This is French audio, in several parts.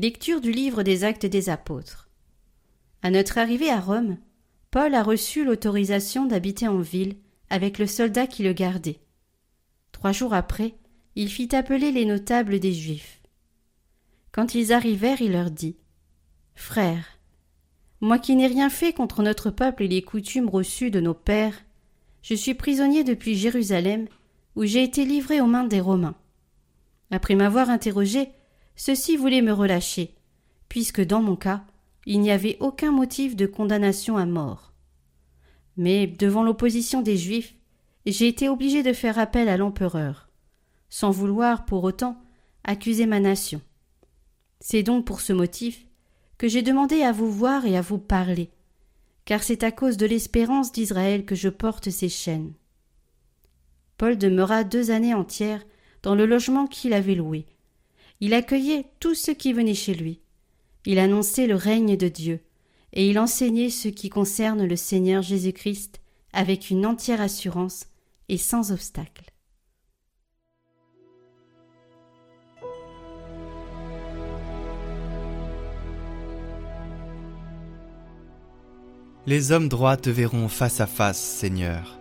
Lecture du livre des Actes des Apôtres. À notre arrivée à Rome, Paul a reçu l'autorisation d'habiter en ville avec le soldat qui le gardait. Trois jours après, il fit appeler les notables des Juifs. Quand ils arrivèrent, il leur dit Frères, moi qui n'ai rien fait contre notre peuple et les coutumes reçues de nos pères, je suis prisonnier depuis Jérusalem, où j'ai été livré aux mains des Romains. Après m'avoir interrogé, ceux-ci voulaient me relâcher, puisque dans mon cas, il n'y avait aucun motif de condamnation à mort. Mais, devant l'opposition des Juifs, j'ai été obligé de faire appel à l'empereur, sans vouloir, pour autant, accuser ma nation. C'est donc pour ce motif que j'ai demandé à vous voir et à vous parler, car c'est à cause de l'espérance d'Israël que je porte ces chaînes. Paul demeura deux années entières dans le logement qu'il avait loué, il accueillait tous ceux qui venaient chez lui. Il annonçait le règne de Dieu, et il enseignait ce qui concerne le Seigneur Jésus-Christ avec une entière assurance et sans obstacle. Les hommes droits te verront face à face, Seigneur.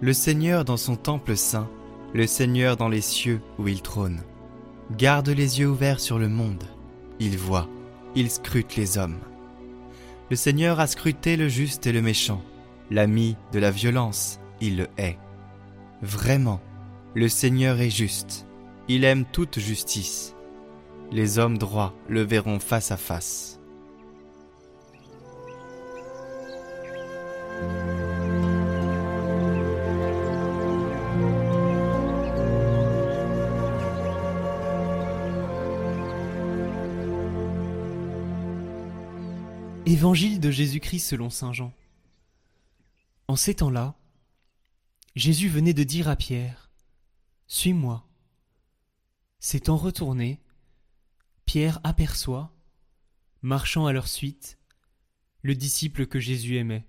Le Seigneur dans son temple saint, le Seigneur dans les cieux où il trône. Garde les yeux ouverts sur le monde. Il voit, il scrute les hommes. Le Seigneur a scruté le juste et le méchant. L'ami de la violence, il le hait. Vraiment, le Seigneur est juste. Il aime toute justice. Les hommes droits le verront face à face. Évangile de Jésus-Christ selon Saint Jean. En ces temps-là, Jésus venait de dire à Pierre, Suis-moi. S'étant retourné, Pierre aperçoit, marchant à leur suite, le disciple que Jésus aimait.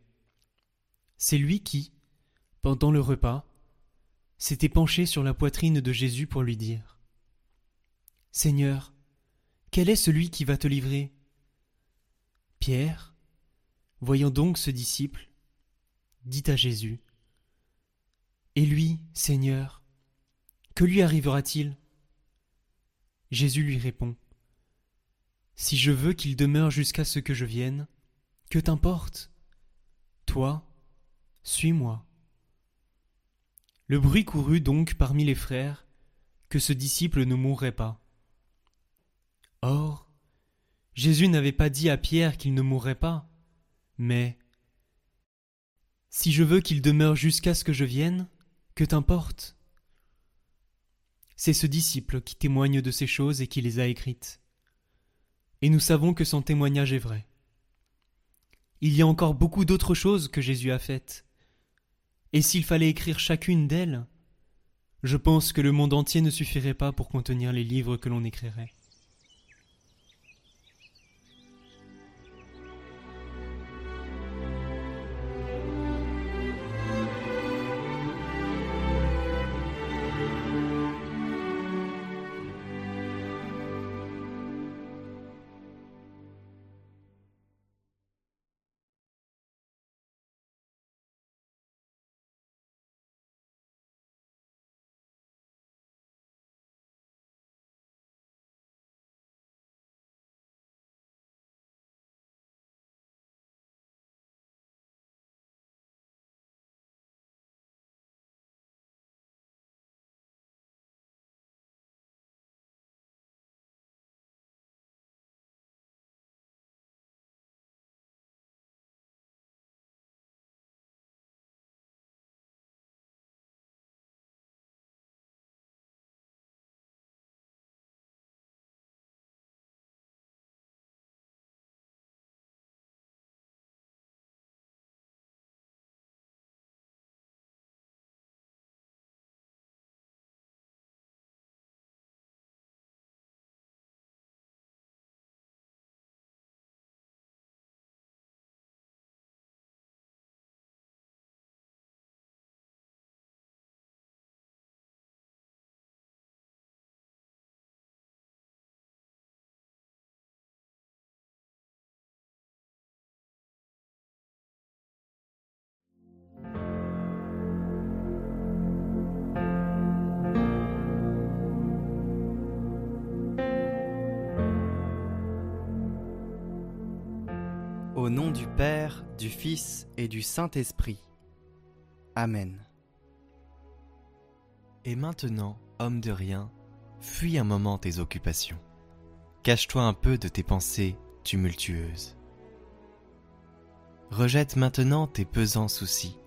C'est lui qui, pendant le repas, s'était penché sur la poitrine de Jésus pour lui dire Seigneur, quel est celui qui va te livrer? Pierre, voyant donc ce disciple, dit à Jésus Et lui, Seigneur, que lui arrivera-t-il? Jésus lui répond Si je veux qu'il demeure jusqu'à ce que je vienne, que t'importe Toi, suis-moi. Le bruit courut donc parmi les frères que ce disciple ne mourrait pas. Or, Jésus n'avait pas dit à Pierre qu'il ne mourrait pas, mais Si je veux qu'il demeure jusqu'à ce que je vienne, que t'importe? C'est ce disciple qui témoigne de ces choses et qui les a écrites. Et nous savons que son témoignage est vrai. Il y a encore beaucoup d'autres choses que Jésus a faites. Et s'il fallait écrire chacune d'elles, je pense que le monde entier ne suffirait pas pour contenir les livres que l'on écrirait. Au nom du Père, du Fils et du Saint-Esprit. Amen. Et maintenant, homme de rien, fuis un moment tes occupations. Cache-toi un peu de tes pensées tumultueuses. Rejette maintenant tes pesants soucis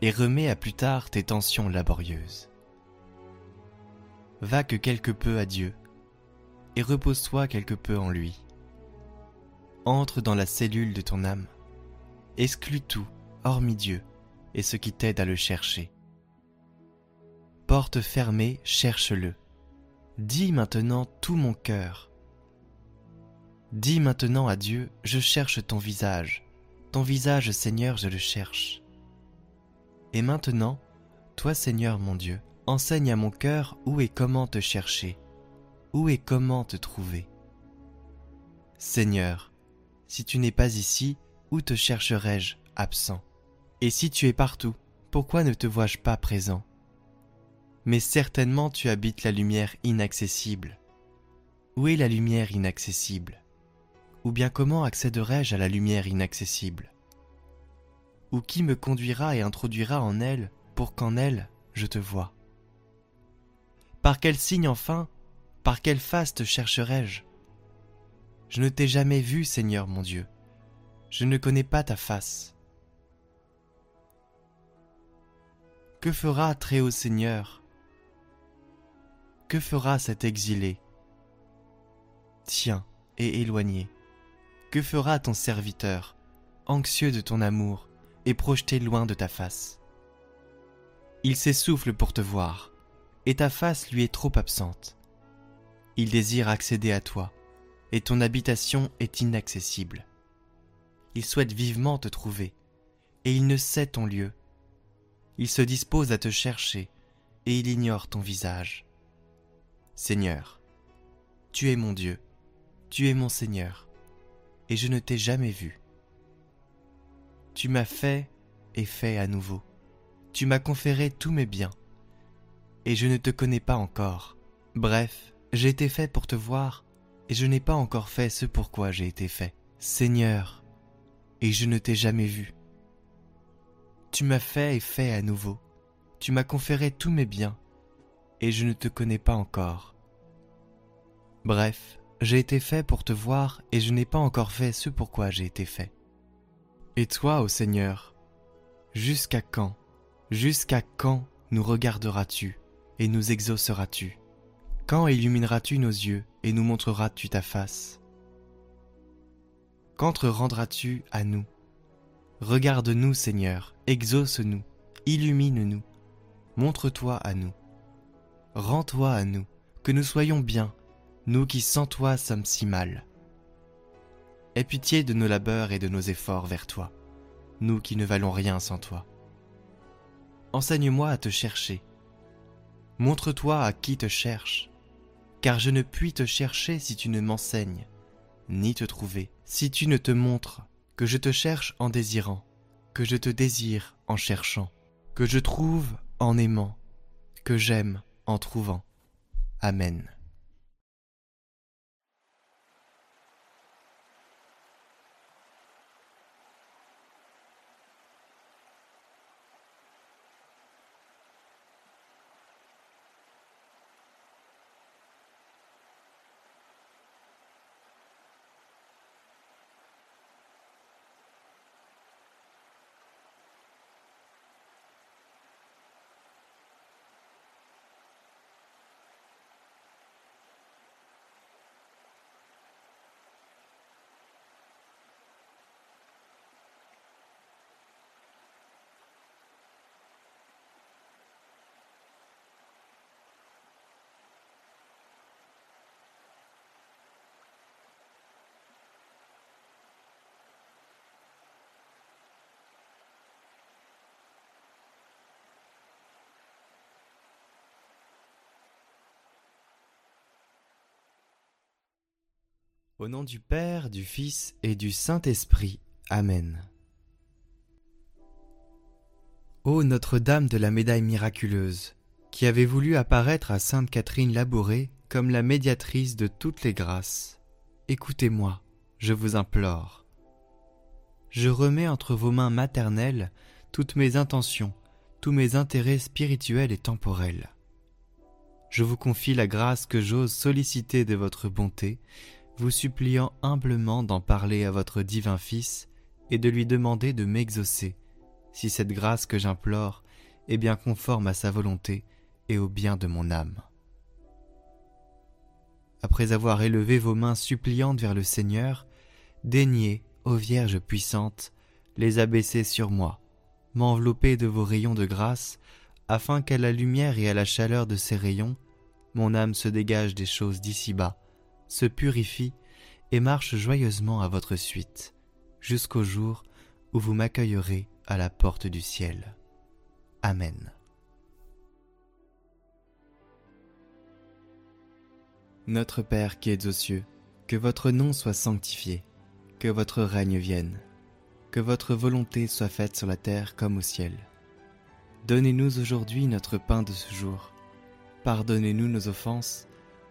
et remets à plus tard tes tensions laborieuses. Va que quelque peu à Dieu et repose-toi quelque peu en lui. Entre dans la cellule de ton âme, exclus tout, hormis Dieu, et ce qui t'aide à le chercher. Porte fermée, cherche-le. Dis maintenant tout mon cœur. Dis maintenant à Dieu, je cherche ton visage. Ton visage, Seigneur, je le cherche. Et maintenant, toi, Seigneur mon Dieu, enseigne à mon cœur où et comment te chercher, où et comment te trouver. Seigneur, si tu n'es pas ici, où te chercherai-je absent? Et si tu es partout, pourquoi ne te vois-je pas présent? Mais certainement tu habites la lumière inaccessible. Où est la lumière inaccessible? Ou bien comment accéderai-je à la lumière inaccessible? Ou qui me conduira et introduira en elle pour qu'en elle je te vois? Par quel signe enfin, par quelle face te chercherai-je? Je ne t'ai jamais vu, Seigneur mon Dieu. Je ne connais pas ta face. Que fera très haut Seigneur? Que fera cet exilé? Tiens et éloigné Que fera ton serviteur, anxieux de ton amour et projeté loin de ta face? Il s'essouffle pour te voir, et ta face lui est trop absente. Il désire accéder à toi, et ton habitation est inaccessible. Il souhaite vivement te trouver, et il ne sait ton lieu. Il se dispose à te chercher, et il ignore ton visage. Seigneur, tu es mon Dieu, tu es mon Seigneur, et je ne t'ai jamais vu. Tu m'as fait et fait à nouveau. Tu m'as conféré tous mes biens, et je ne te connais pas encore. Bref, j'ai été fait pour te voir, et je n'ai pas encore fait ce pourquoi j'ai été fait. Seigneur, et je ne t'ai jamais vu. Tu m'as fait et fait à nouveau. Tu m'as conféré tous mes biens, et je ne te connais pas encore. Bref, j'ai été fait pour te voir, et je n'ai pas encore fait ce pourquoi j'ai été fait. Et toi, ô Seigneur, jusqu'à quand, jusqu'à quand nous regarderas-tu et nous exauceras-tu? Quand illumineras-tu nos yeux et nous montreras-tu ta face? Quand te rendras-tu à nous? Regarde-nous, Seigneur, exauce-nous, illumine-nous, montre-toi à nous. Rends-toi à nous, que nous soyons bien, nous qui sans toi sommes si mal. Aie pitié de nos labeurs et de nos efforts vers toi, nous qui ne valons rien sans toi. Enseigne-moi à te chercher. Montre-toi à qui te cherche, car je ne puis te chercher si tu ne m'enseignes, ni te trouver si tu ne te montres que je te cherche en désirant, que je te désire en cherchant, que je trouve en aimant, que j'aime en trouvant. Amen. Au nom du Père, du Fils et du Saint-Esprit. Amen. Ô Notre-Dame de la médaille miraculeuse, qui avait voulu apparaître à Sainte Catherine Labourée comme la médiatrice de toutes les grâces, écoutez-moi, je vous implore. Je remets entre vos mains maternelles toutes mes intentions, tous mes intérêts spirituels et temporels. Je vous confie la grâce que j'ose solliciter de votre bonté, vous suppliant humblement d'en parler à votre divin Fils et de lui demander de m'exaucer, si cette grâce que j'implore est bien conforme à sa volonté et au bien de mon âme. Après avoir élevé vos mains suppliantes vers le Seigneur, daignez, ô Vierge puissante, les abaisser sur moi, m'envelopper de vos rayons de grâce, afin qu'à la lumière et à la chaleur de ces rayons, mon âme se dégage des choses d'ici-bas, se purifie et marche joyeusement à votre suite, jusqu'au jour où vous m'accueillerez à la porte du ciel. Amen. Notre Père qui es aux cieux, que votre nom soit sanctifié, que votre règne vienne, que votre volonté soit faite sur la terre comme au ciel. Donnez-nous aujourd'hui notre pain de ce jour. Pardonnez-nous nos offenses,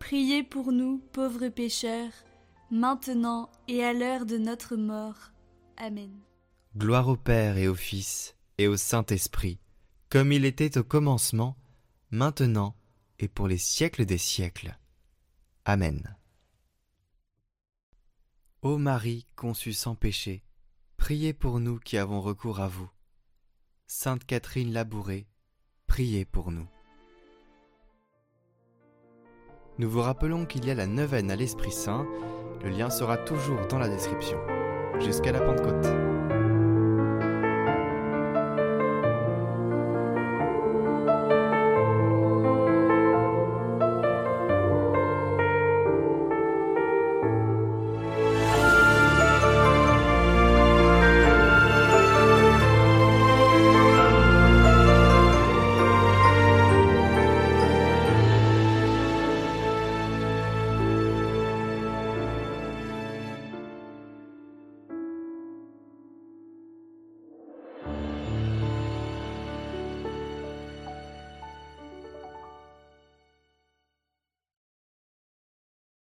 priez pour nous pauvres pécheurs, maintenant et à l'heure de notre mort. Amen. Gloire au Père et au Fils et au Saint-Esprit, comme il était au commencement, maintenant et pour les siècles des siècles. Amen. Ô Marie conçue sans péché, priez pour nous qui avons recours à vous. Sainte Catherine Labourée, priez pour nous. Nous vous rappelons qu'il y a la neuvaine à l'Esprit Saint, le lien sera toujours dans la description. Jusqu'à la Pentecôte.